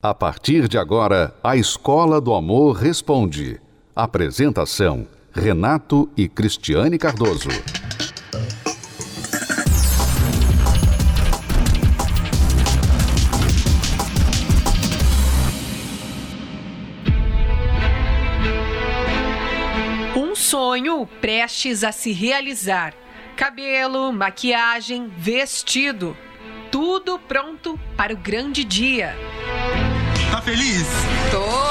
A partir de agora, a Escola do Amor Responde. Apresentação: Renato e Cristiane Cardoso. Um sonho prestes a se realizar. Cabelo, maquiagem, vestido. Tudo pronto para o grande dia. Tá feliz? Tô.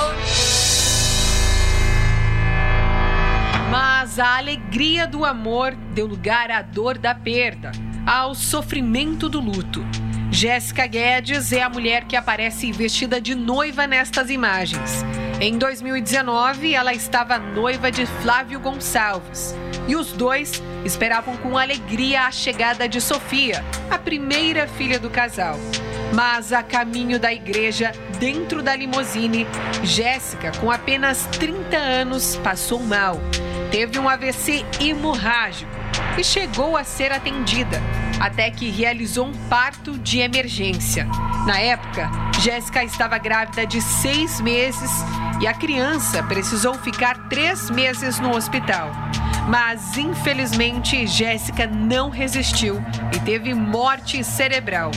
Mas a alegria do amor deu lugar à dor da perda, ao sofrimento do luto. Jéssica Guedes é a mulher que aparece vestida de noiva nestas imagens. Em 2019, ela estava noiva de Flávio Gonçalves. E os dois esperavam com alegria a chegada de Sofia, a primeira filha do casal. Mas a caminho da igreja, dentro da limusine, Jéssica, com apenas 30 anos, passou mal. Teve um AVC hemorrágico e chegou a ser atendida, até que realizou um parto de emergência. Na época, Jéssica estava grávida de seis meses e a criança precisou ficar três meses no hospital. Mas, infelizmente, Jéssica não resistiu e teve morte cerebral.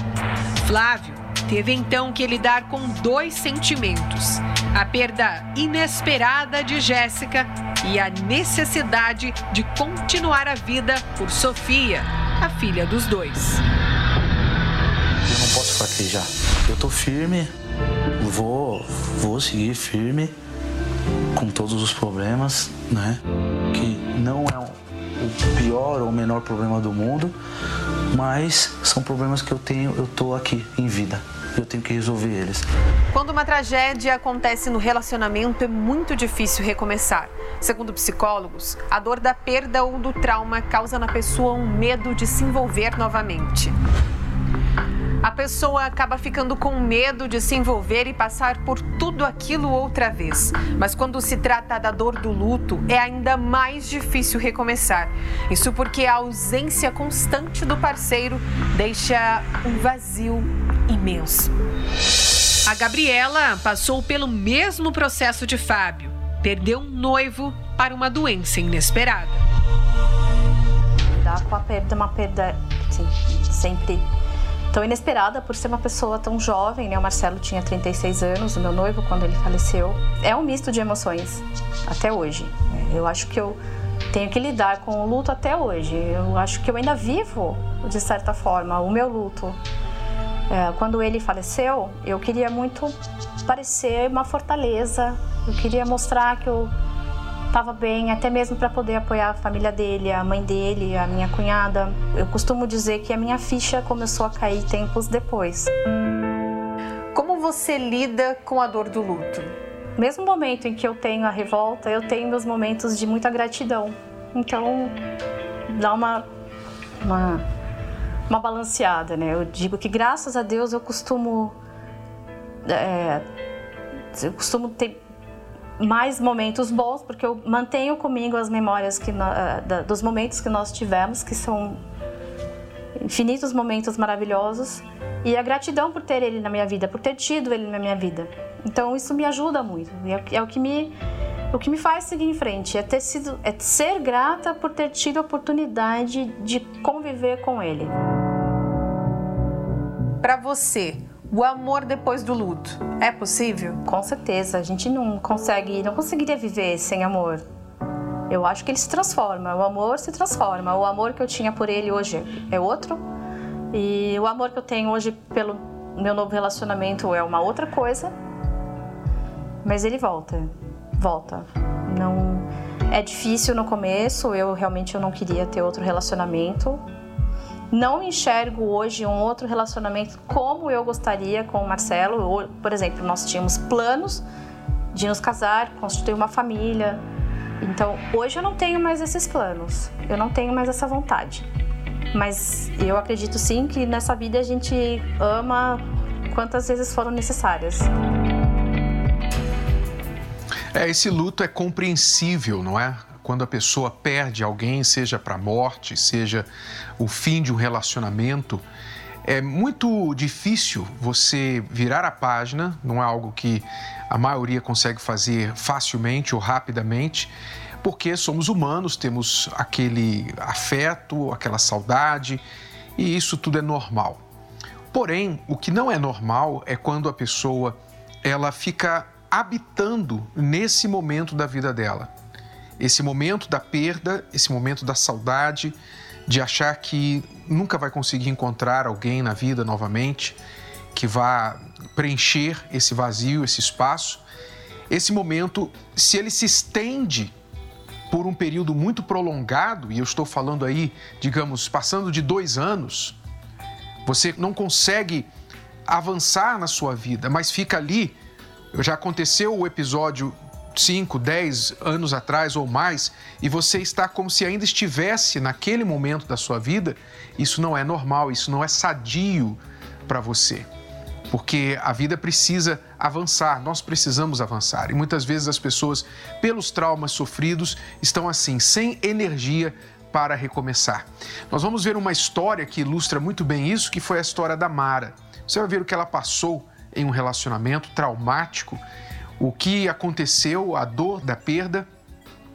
Flávio teve então que lidar com dois sentimentos: a perda inesperada de Jéssica e a necessidade de continuar a vida por Sofia, a filha dos dois. Eu não posso fraquejar. Eu tô firme, vou, vou seguir firme com todos os problemas, né? Que não é o pior ou o menor problema do mundo, mas são problemas que eu tenho, eu tô aqui em vida. Eu tenho que resolver eles. Quando uma tragédia acontece no relacionamento, é muito difícil recomeçar. Segundo psicólogos, a dor da perda ou do trauma causa na pessoa um medo de se envolver novamente. A pessoa acaba ficando com medo de se envolver e passar por tudo aquilo outra vez. Mas quando se trata da dor do luto, é ainda mais difícil recomeçar. Isso porque a ausência constante do parceiro deixa um vazio imenso. A Gabriela passou pelo mesmo processo de Fábio. Perdeu um noivo para uma doença inesperada. Dá com a perda, uma perda assim, sempre tão inesperada por ser uma pessoa tão jovem, né? O Marcelo tinha 36 anos, o meu noivo, quando ele faleceu. É um misto de emoções, até hoje. Eu acho que eu tenho que lidar com o luto até hoje. Eu acho que eu ainda vivo, de certa forma, o meu luto. É, quando ele faleceu, eu queria muito parecer uma fortaleza. Eu queria mostrar que eu estava bem, até mesmo para poder apoiar a família dele, a mãe dele, a minha cunhada. Eu costumo dizer que a minha ficha começou a cair tempos depois. Como você lida com a dor do luto? Mesmo momento em que eu tenho a revolta, eu tenho meus momentos de muita gratidão. Então, dá uma, uma, uma balanceada, né? Eu digo que graças a Deus eu costumo. É, eu costumo ter mais momentos bons, porque eu mantenho comigo as memórias que uh, dos momentos que nós tivemos, que são infinitos momentos maravilhosos, e a gratidão por ter ele na minha vida, por ter tido ele na minha vida. Então isso me ajuda muito, é, é o que me o que me faz seguir em frente é ter sido é ser grata por ter tido a oportunidade de conviver com ele. Para você, o amor depois do luto é possível? Com certeza, a gente não consegue, não conseguiria viver sem amor. Eu acho que ele se transforma, o amor se transforma. O amor que eu tinha por ele hoje é outro, e o amor que eu tenho hoje pelo meu novo relacionamento é uma outra coisa. Mas ele volta, volta. Não é difícil no começo, eu realmente eu não queria ter outro relacionamento, não enxergo hoje um outro relacionamento como eu gostaria com o Marcelo. Por exemplo, nós tínhamos planos de nos casar, constituir uma família. Então, hoje eu não tenho mais esses planos, eu não tenho mais essa vontade. Mas eu acredito sim que nessa vida a gente ama quantas vezes foram necessárias. É, esse luto é compreensível, não é? Quando a pessoa perde alguém, seja para a morte, seja o fim de um relacionamento, É muito difícil você virar a página, não é algo que a maioria consegue fazer facilmente ou rapidamente, porque somos humanos, temos aquele afeto, aquela saudade, e isso tudo é normal. Porém, o que não é normal é quando a pessoa ela fica habitando nesse momento da vida dela. Esse momento da perda, esse momento da saudade, de achar que nunca vai conseguir encontrar alguém na vida novamente que vá preencher esse vazio, esse espaço. Esse momento, se ele se estende por um período muito prolongado, e eu estou falando aí, digamos, passando de dois anos, você não consegue avançar na sua vida, mas fica ali. Já aconteceu o episódio 5, 10 anos atrás ou mais, e você está como se ainda estivesse naquele momento da sua vida, isso não é normal, isso não é sadio para você porque a vida precisa avançar, nós precisamos avançar. E muitas vezes as pessoas, pelos traumas sofridos, estão assim, sem energia para recomeçar. Nós vamos ver uma história que ilustra muito bem isso, que foi a história da Mara. Você vai ver o que ela passou em um relacionamento traumático, o que aconteceu, a dor da perda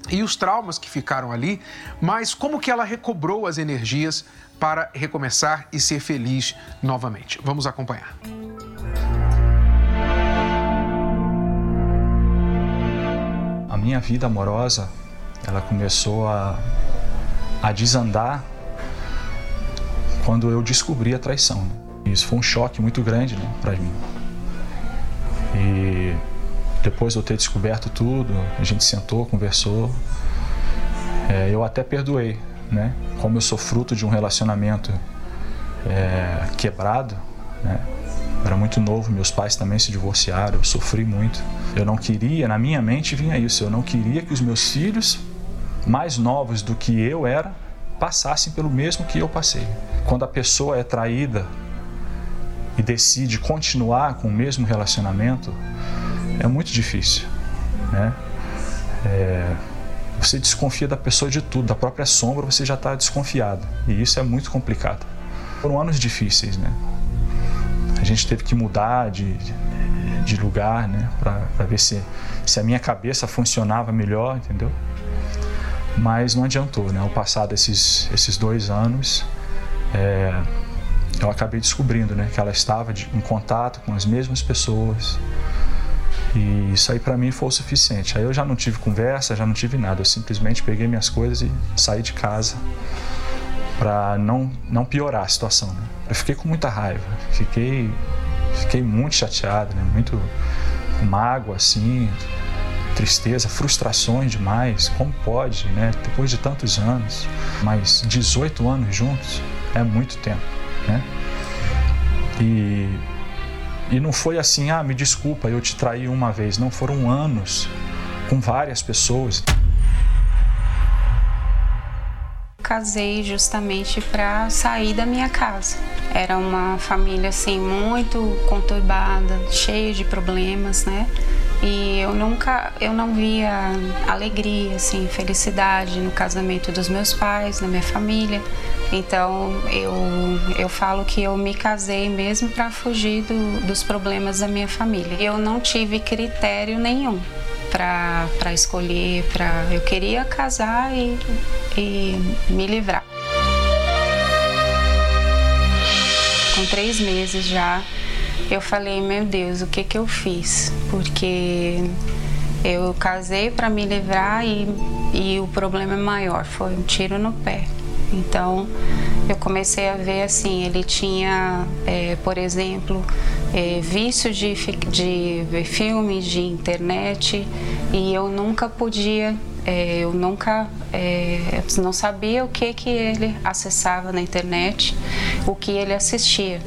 e os traumas que ficaram ali, mas como que ela recobrou as energias para recomeçar e ser feliz novamente. Vamos acompanhar. A minha vida amorosa, ela começou a, a desandar quando eu descobri a traição. Né? Isso foi um choque muito grande né, para mim. E depois de eu ter descoberto tudo, a gente sentou, conversou. É, eu até perdoei, né? Como eu sou fruto de um relacionamento é, quebrado, né? era muito novo, meus pais também se divorciaram, eu sofri muito. Eu não queria, na minha mente vinha isso, eu não queria que os meus filhos, mais novos do que eu era, passassem pelo mesmo que eu passei. Quando a pessoa é traída e decide continuar com o mesmo relacionamento, é muito difícil, né? É, você desconfia da pessoa de tudo, da própria sombra você já está desconfiado. E isso é muito complicado. Foram anos difíceis, né? A gente teve que mudar de, de lugar, né? Para ver se, se a minha cabeça funcionava melhor, entendeu? Mas não adiantou, né? Ao passar desses esses dois anos, é, eu acabei descobrindo, né? Que ela estava de, em contato com as mesmas pessoas, e isso aí para mim foi o suficiente. Aí eu já não tive conversa, já não tive nada. Eu simplesmente peguei minhas coisas e saí de casa para não não piorar a situação. Né? Eu fiquei com muita raiva, fiquei fiquei muito chateado, né? Muito mágoa assim, tristeza, frustrações demais. Como pode, né? Depois de tantos anos, mas 18 anos juntos é muito tempo, né? E e não foi assim, ah, me desculpa, eu te traí uma vez. Não, foram anos com várias pessoas. Casei justamente para sair da minha casa. Era uma família assim muito conturbada, cheia de problemas, né? E eu nunca, eu não via alegria, assim, felicidade no casamento dos meus pais, na minha família. Então eu, eu falo que eu me casei mesmo para fugir do, dos problemas da minha família. Eu não tive critério nenhum para escolher, para eu queria casar e, e me livrar. Com três meses já eu falei, meu Deus, o que que eu fiz? Porque eu casei para me livrar e, e o problema é maior, foi um tiro no pé. Então eu comecei a ver assim, ele tinha, é, por exemplo, é, vício de, de ver filmes, de internet e eu nunca podia, é, eu nunca é, não sabia o que que ele acessava na internet, o que ele assistia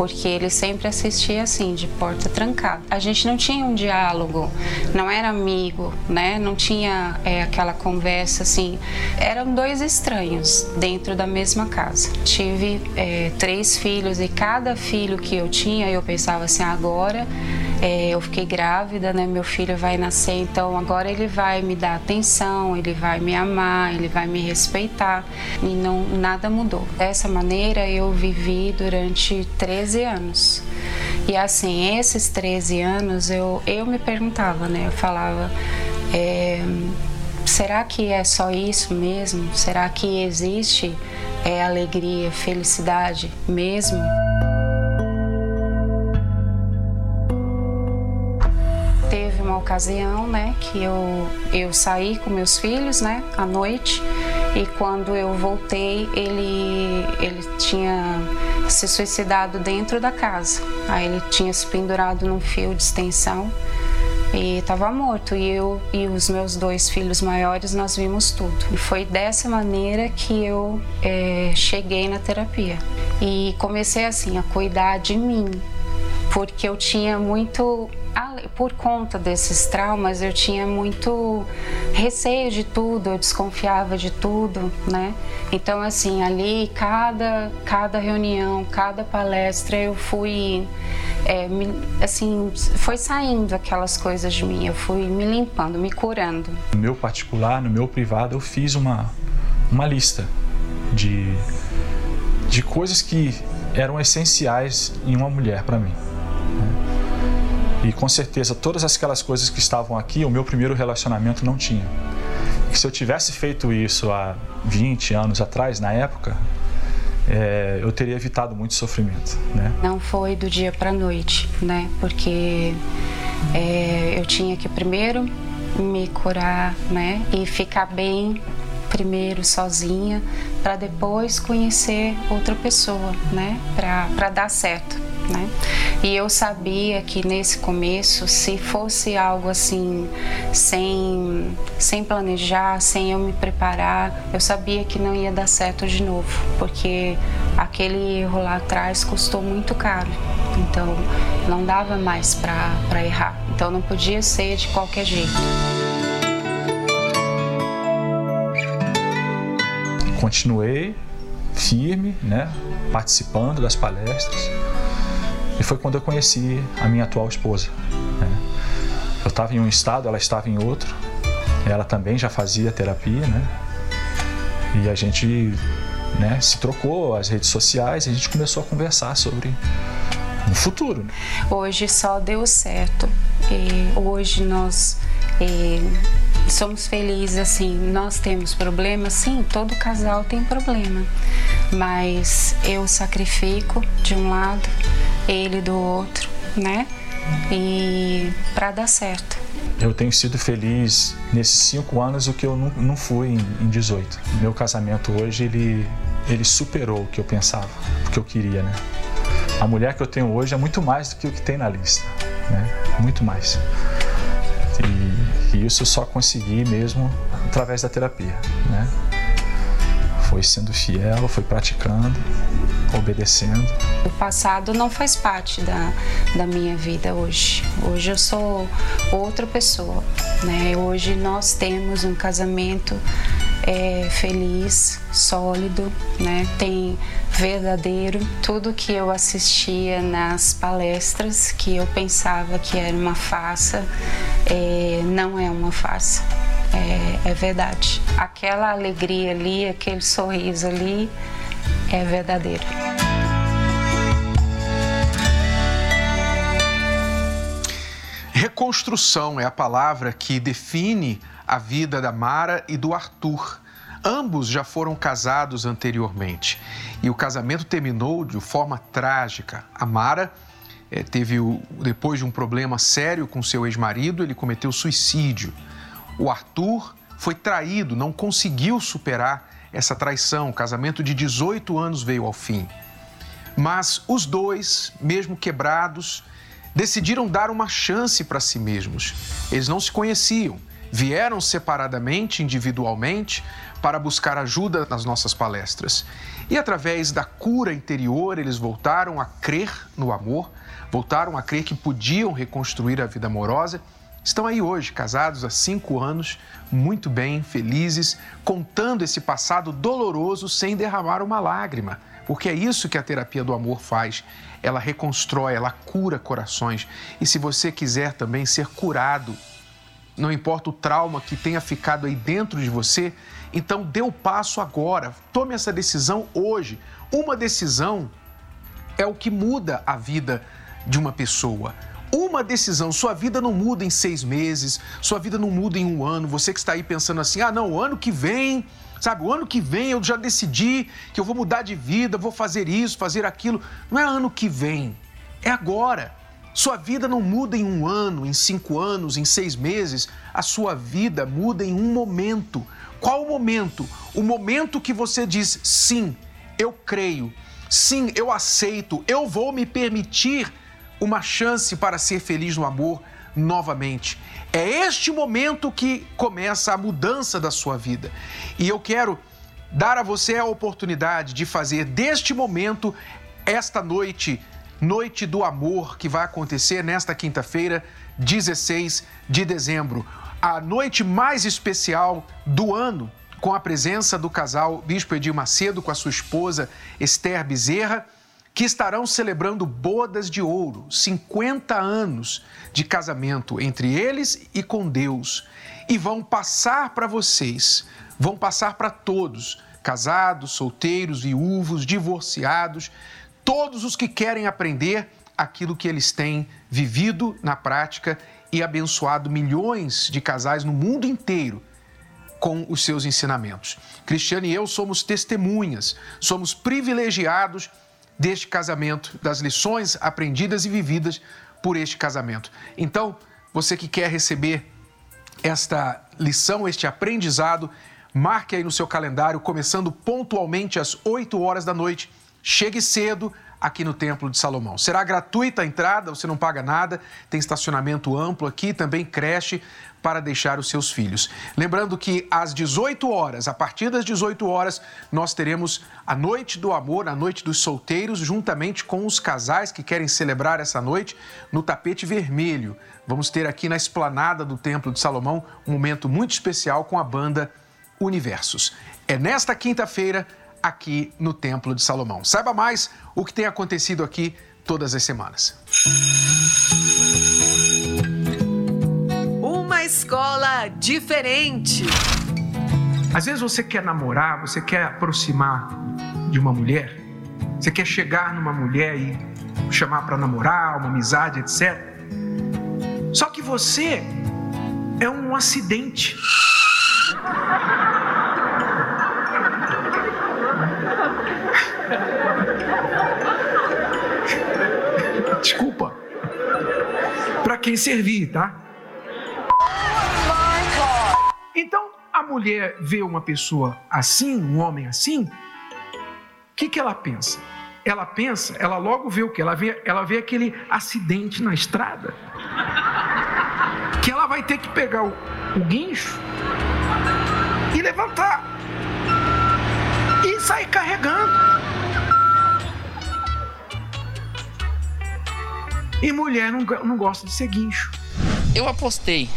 porque ele sempre assistia assim, de porta trancada. A gente não tinha um diálogo, não era amigo, né? Não tinha é, aquela conversa assim. Eram dois estranhos dentro da mesma casa. Tive é, três filhos e cada filho que eu tinha, eu pensava assim, agora é, eu fiquei grávida, né? Meu filho vai nascer, então agora ele vai me dar atenção, ele vai me amar, ele vai me respeitar e não nada mudou. Dessa maneira eu vivi durante 13 anos. E assim, esses 13 anos eu, eu me perguntava, né? Eu falava, é, será que é só isso mesmo? Será que existe é, alegria, felicidade mesmo? Ocasião, né, que eu, eu saí com meus filhos, né, à noite e quando eu voltei ele, ele tinha se suicidado dentro da casa. Aí ele tinha se pendurado num fio de extensão e estava morto. E eu e os meus dois filhos maiores nós vimos tudo. E foi dessa maneira que eu é, cheguei na terapia e comecei assim a cuidar de mim, porque eu tinha muito por conta desses traumas, eu tinha muito receio de tudo, eu desconfiava de tudo, né? Então, assim, ali, cada, cada reunião, cada palestra, eu fui, é, me, assim, foi saindo aquelas coisas de mim, eu fui me limpando, me curando. No meu particular, no meu privado, eu fiz uma, uma lista de, de coisas que eram essenciais em uma mulher para mim. E com certeza todas aquelas coisas que estavam aqui, o meu primeiro relacionamento não tinha. E se eu tivesse feito isso há 20 anos atrás, na época, é, eu teria evitado muito sofrimento, né? Não foi do dia para noite, né? Porque é, eu tinha que primeiro me curar, né? E ficar bem primeiro sozinha, para depois conhecer outra pessoa, né? Para dar certo né? E eu sabia que nesse começo, se fosse algo assim, sem, sem planejar, sem eu me preparar, eu sabia que não ia dar certo de novo, porque aquele erro lá atrás custou muito caro. Então, não dava mais para errar. Então, não podia ser de qualquer jeito. Continuei firme, né, participando das palestras e foi quando eu conheci a minha atual esposa. Né? Eu estava em um estado, ela estava em outro. Ela também já fazia terapia, né? E a gente né, se trocou as redes sociais e a gente começou a conversar sobre o futuro. Né? Hoje só deu certo. E hoje nós e somos felizes assim. Nós temos problemas, sim, todo casal tem problema, mas eu sacrifico de um lado ele do outro, né? E para dar certo. Eu tenho sido feliz nesses cinco anos o que eu não, não fui em, em 18. Meu casamento hoje ele ele superou o que eu pensava, o que eu queria, né? A mulher que eu tenho hoje é muito mais do que o que tem na lista, né? Muito mais. E, e isso eu só consegui mesmo através da terapia, né? Foi sendo fiel, foi praticando obedecendo. O passado não faz parte da, da minha vida hoje. Hoje eu sou outra pessoa, né? Hoje nós temos um casamento é, feliz, sólido, né? Tem verdadeiro. Tudo que eu assistia nas palestras, que eu pensava que era uma farsa, é, não é uma farsa. É, é verdade. Aquela alegria ali, aquele sorriso ali, é verdadeiro. Reconstrução é a palavra que define a vida da Mara e do Arthur. Ambos já foram casados anteriormente e o casamento terminou de forma trágica. A Mara é, teve, o, depois de um problema sério com seu ex-marido, ele cometeu suicídio. O Arthur foi traído, não conseguiu superar essa traição. O casamento de 18 anos veio ao fim. Mas os dois, mesmo quebrados, decidiram dar uma chance para si mesmos. Eles não se conheciam, vieram separadamente, individualmente, para buscar ajuda nas nossas palestras. E através da cura interior, eles voltaram a crer no amor, voltaram a crer que podiam reconstruir a vida amorosa estão aí hoje, casados há cinco anos, muito bem, felizes, contando esse passado doloroso sem derramar uma lágrima, Porque é isso que a terapia do amor faz. Ela reconstrói, ela cura corações. E se você quiser também ser curado, não importa o trauma que tenha ficado aí dentro de você, então dê o passo agora. Tome essa decisão hoje. Uma decisão é o que muda a vida de uma pessoa. Uma decisão, sua vida não muda em seis meses, sua vida não muda em um ano. Você que está aí pensando assim, ah, não, o ano que vem, sabe, o ano que vem eu já decidi que eu vou mudar de vida, vou fazer isso, fazer aquilo. Não é ano que vem, é agora. Sua vida não muda em um ano, em cinco anos, em seis meses. A sua vida muda em um momento. Qual o momento? O momento que você diz sim, eu creio, sim, eu aceito, eu vou me permitir uma chance para ser feliz no amor novamente. É este momento que começa a mudança da sua vida. E eu quero dar a você a oportunidade de fazer deste momento, esta noite, noite do amor, que vai acontecer nesta quinta-feira, 16 de dezembro. A noite mais especial do ano, com a presença do casal Bispo Edir Macedo com a sua esposa Esther Bezerra que estarão celebrando bodas de ouro, 50 anos de casamento entre eles e com Deus, e vão passar para vocês, vão passar para todos, casados, solteiros, viúvos, divorciados, todos os que querem aprender aquilo que eles têm vivido na prática e abençoado milhões de casais no mundo inteiro com os seus ensinamentos. Cristiane e eu somos testemunhas, somos privilegiados deste casamento, das lições aprendidas e vividas por este casamento. Então, você que quer receber esta lição, este aprendizado, marque aí no seu calendário, começando pontualmente às 8 horas da noite. Chegue cedo aqui no Templo de Salomão. Será gratuita a entrada, você não paga nada, tem estacionamento amplo aqui, também creche para deixar os seus filhos. Lembrando que às 18 horas, a partir das 18 horas, nós teremos a Noite do Amor, a Noite dos Solteiros, juntamente com os casais que querem celebrar essa noite no tapete vermelho. Vamos ter aqui na esplanada do Templo de Salomão um momento muito especial com a banda Universos. É nesta quinta-feira, aqui no Templo de Salomão. Saiba mais o que tem acontecido aqui todas as semanas. escola diferente. Às vezes você quer namorar, você quer aproximar de uma mulher, você quer chegar numa mulher e chamar para namorar, uma amizade, etc. Só que você é um acidente. Quem servir, tá? Então, a mulher vê uma pessoa assim, um homem assim, o que, que ela pensa? Ela pensa, ela logo vê o que? Ela vê, ela vê aquele acidente na estrada. Que ela vai ter que pegar o, o guincho e levantar. E sair carregando. E mulher não, não gosta de ser guincho. Eu apostei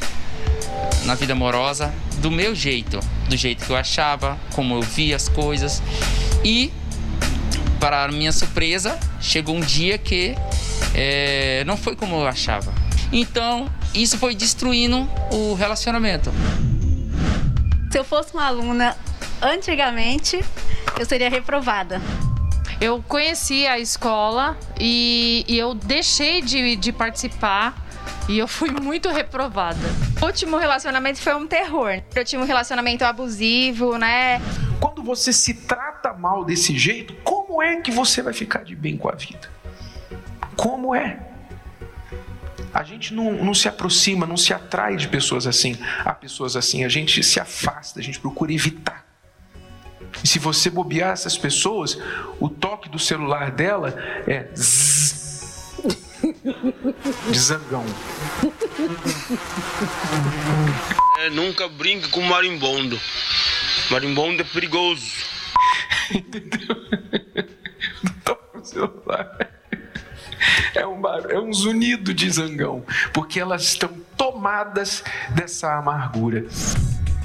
na vida amorosa do meu jeito, do jeito que eu achava, como eu via as coisas. E, para minha surpresa, chegou um dia que é, não foi como eu achava. Então, isso foi destruindo o relacionamento. Se eu fosse uma aluna antigamente, eu seria reprovada. Eu conheci a escola e, e eu deixei de, de participar e eu fui muito reprovada. O último relacionamento foi um terror. Eu tinha um relacionamento abusivo, né? Quando você se trata mal desse jeito, como é que você vai ficar de bem com a vida? Como é? A gente não, não se aproxima, não se atrai de pessoas assim. Há pessoas assim, a gente se afasta, a gente procura evitar. E se você bobear essas pessoas, o toque do celular dela é zzz, de zangão. É, nunca brinque com marimbondo. Marimbondo é perigoso. Entendeu? Toma celular. É um, é um zunido de zangão, porque elas estão tomadas dessa amargura.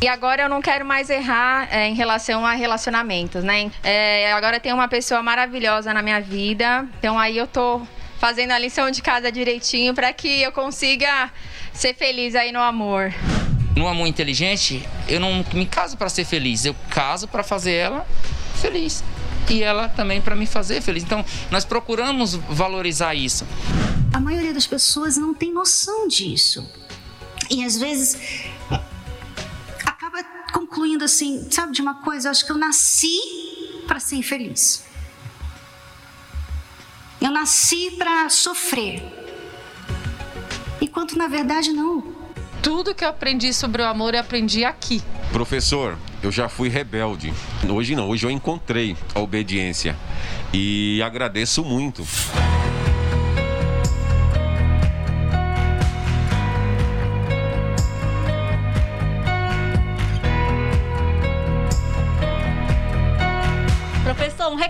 E agora eu não quero mais errar é, em relação a relacionamentos, né? É, agora tem uma pessoa maravilhosa na minha vida, então aí eu tô fazendo a lição de casa direitinho para que eu consiga ser feliz aí no amor. No amor inteligente, eu não me caso para ser feliz, eu caso para fazer ela feliz e ela também para me fazer feliz. Então, nós procuramos valorizar isso. A maioria das pessoas não tem noção disso. E às vezes concluindo assim, sabe de uma coisa, eu acho que eu nasci para ser infeliz. Eu nasci para sofrer. Enquanto na verdade não. Tudo que eu aprendi sobre o amor eu aprendi aqui. Professor, eu já fui rebelde. Hoje não, hoje eu encontrei a obediência. E agradeço muito.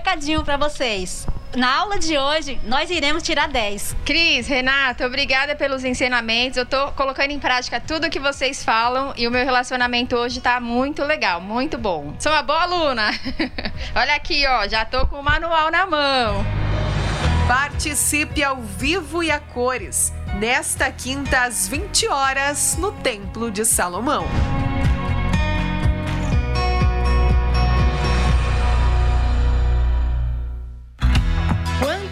Recadinho para vocês. Na aula de hoje, nós iremos tirar 10. Cris, Renata, obrigada pelos ensinamentos. Eu tô colocando em prática tudo que vocês falam e o meu relacionamento hoje tá muito legal, muito bom. Sou uma boa aluna. Olha aqui, ó, já tô com o manual na mão. Participe ao vivo e a cores, nesta quinta às 20 horas, no Templo de Salomão.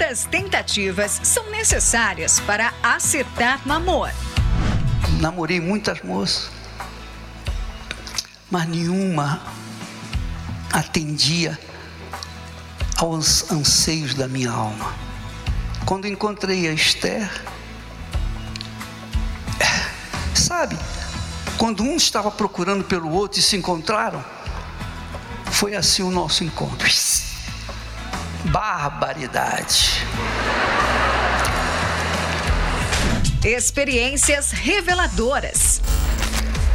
Quantas tentativas são necessárias para acertar no amor? Namorei muitas moças, mas nenhuma atendia aos anseios da minha alma. Quando encontrei a Esther, sabe, quando um estava procurando pelo outro e se encontraram, foi assim o nosso encontro. Barbaridade. Experiências reveladoras.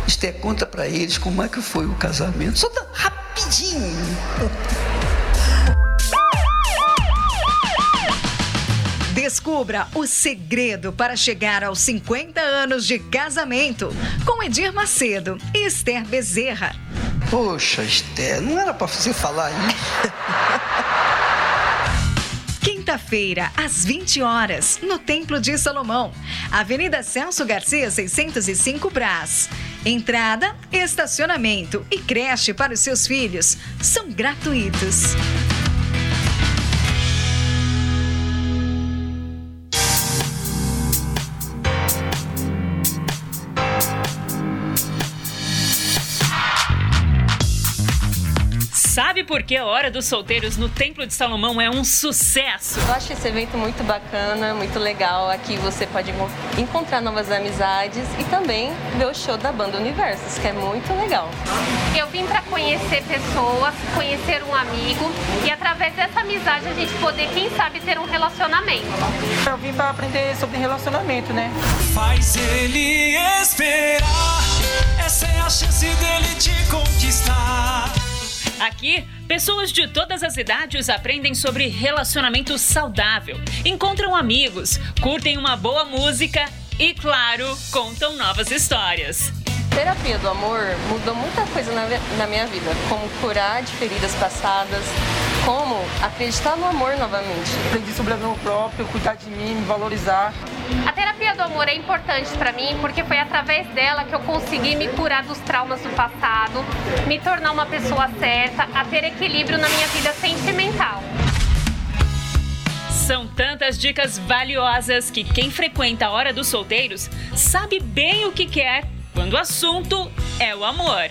Esther, conta para eles como é que foi o casamento. Só tá rapidinho. Descubra o segredo para chegar aos 50 anos de casamento com Edir Macedo e Esther Bezerra. Poxa, Esther, não era para você falar isso. Quinta-feira, às 20 horas, no Templo de Salomão, Avenida Celso Garcia, 605 Brás. Entrada, estacionamento e creche para os seus filhos são gratuitos. Sabe por que a Hora dos Solteiros no Templo de Salomão é um sucesso? Eu acho esse evento muito bacana, muito legal. Aqui você pode encontrar novas amizades e também ver o show da banda Universos, que é muito legal. Eu vim para conhecer pessoas, conhecer um amigo e através dessa amizade a gente poder, quem sabe, ter um relacionamento. Eu vim para aprender sobre relacionamento, né? Faz ele esperar, essa é a chance dele te conquistar. Aqui, pessoas de todas as idades aprendem sobre relacionamento saudável, encontram amigos, curtem uma boa música e, claro, contam novas histórias. Terapia do amor mudou muita coisa na, na minha vida, como curar de feridas passadas, como acreditar no amor novamente. Aprendi sobre amor próprio, cuidar de mim, me valorizar. A terapia do amor é importante para mim porque foi através dela que eu consegui me curar dos traumas do passado, me tornar uma pessoa certa, a ter equilíbrio na minha vida sentimental. São tantas dicas valiosas que quem frequenta a Hora dos Solteiros sabe bem o que quer quando o assunto é o amor.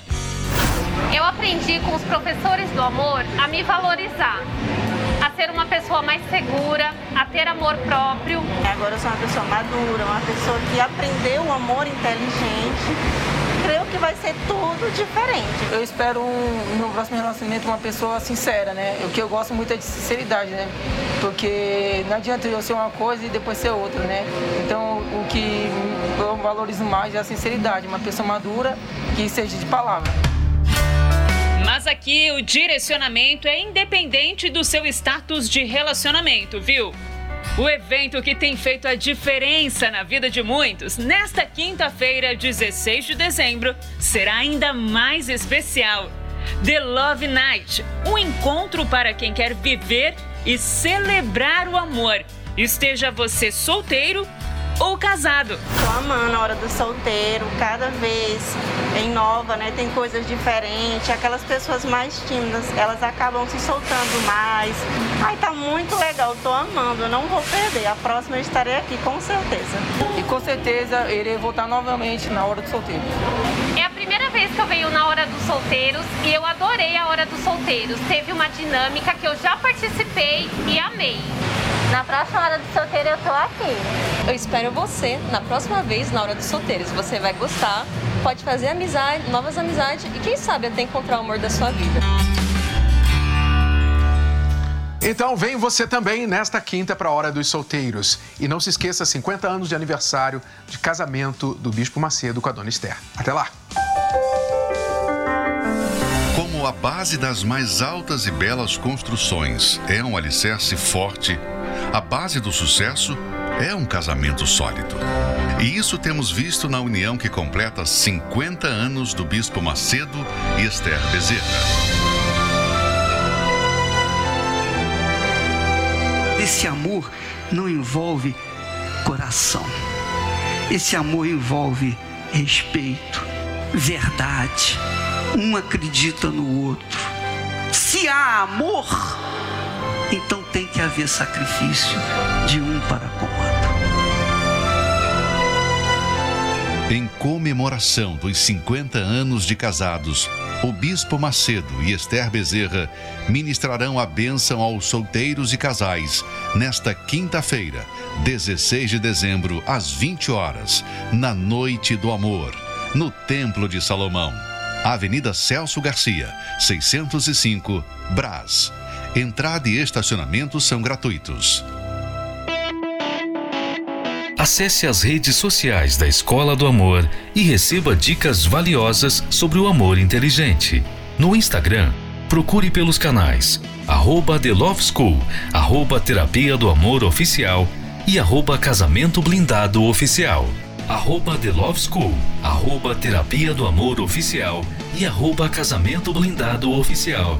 Eu aprendi com os professores do amor a me valorizar, a ser uma pessoa mais segura, a ter amor próprio. Agora eu sou uma pessoa madura, uma pessoa que aprendeu o amor inteligente. Creio que vai ser tudo diferente. Eu espero um, no próximo relacionamento uma pessoa sincera, né? O que eu gosto muito é de sinceridade, né? Porque não adianta eu ser uma coisa e depois ser outra, né? Então o que eu valorizo mais é a sinceridade, uma pessoa madura que seja de palavra. Mas aqui o direcionamento é independente do seu status de relacionamento, viu? O evento que tem feito a diferença na vida de muitos, nesta quinta-feira, 16 de dezembro, será ainda mais especial. The Love Night um encontro para quem quer viver e celebrar o amor. Esteja você solteiro ou casado. Tô amando a hora do solteiro, cada vez inova, né? Tem coisas diferentes. Aquelas pessoas mais tímidas, elas acabam se soltando mais. Ai, tá muito legal, tô amando, eu não vou perder. A próxima eu estarei aqui, com certeza. E com certeza irei voltar novamente na hora do solteiro. É a primeira vez que eu venho na Hora dos Solteiros e eu adorei a Hora dos Solteiros. Teve uma dinâmica que eu já participei e amei. Na próxima hora do solteiro eu tô aqui. Eu espero você na próxima vez na hora dos solteiros. Você vai gostar, pode fazer amizade, novas amizades e quem sabe até encontrar o amor da sua vida. Então vem você também nesta quinta para a Hora dos Solteiros. E não se esqueça, 50 anos de aniversário de casamento do Bispo Macedo com a Dona Esther. Até lá! Como a base das mais altas e belas construções é um alicerce forte, a base do sucesso é um casamento sólido. E isso temos visto na união que completa 50 anos do Bispo Macedo e Esther Bezerra. Esse amor não envolve coração. Esse amor envolve respeito, verdade. Um acredita no outro. Se há amor, então tem que haver sacrifício de um para com o outro. Em comemoração dos 50 anos de casados, o Bispo Macedo e Esther Bezerra ministrarão a bênção aos solteiros e casais nesta quinta-feira, 16 de dezembro, às 20 horas, na Noite do Amor, no Templo de Salomão, Avenida Celso Garcia, 605, Brás. Entrada e estacionamento são gratuitos. Acesse as redes sociais da Escola do Amor e receba dicas valiosas sobre o amor inteligente. No Instagram, procure pelos canais arroba The Love School, arroba Terapia do Amor Oficial e arroba Casamento Blindado Oficial. Arroba The Love School, arroba Terapia do Amor Oficial e arroba Casamento Blindado Oficial.